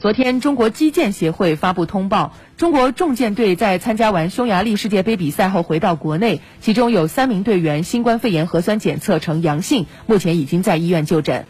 昨天中国击剑协会发布通报中国重剑队在参加完匈牙利世界杯比赛后回到国内其中有三名队员新冠肺炎核酸检测呈阳性目前已经在医院就诊。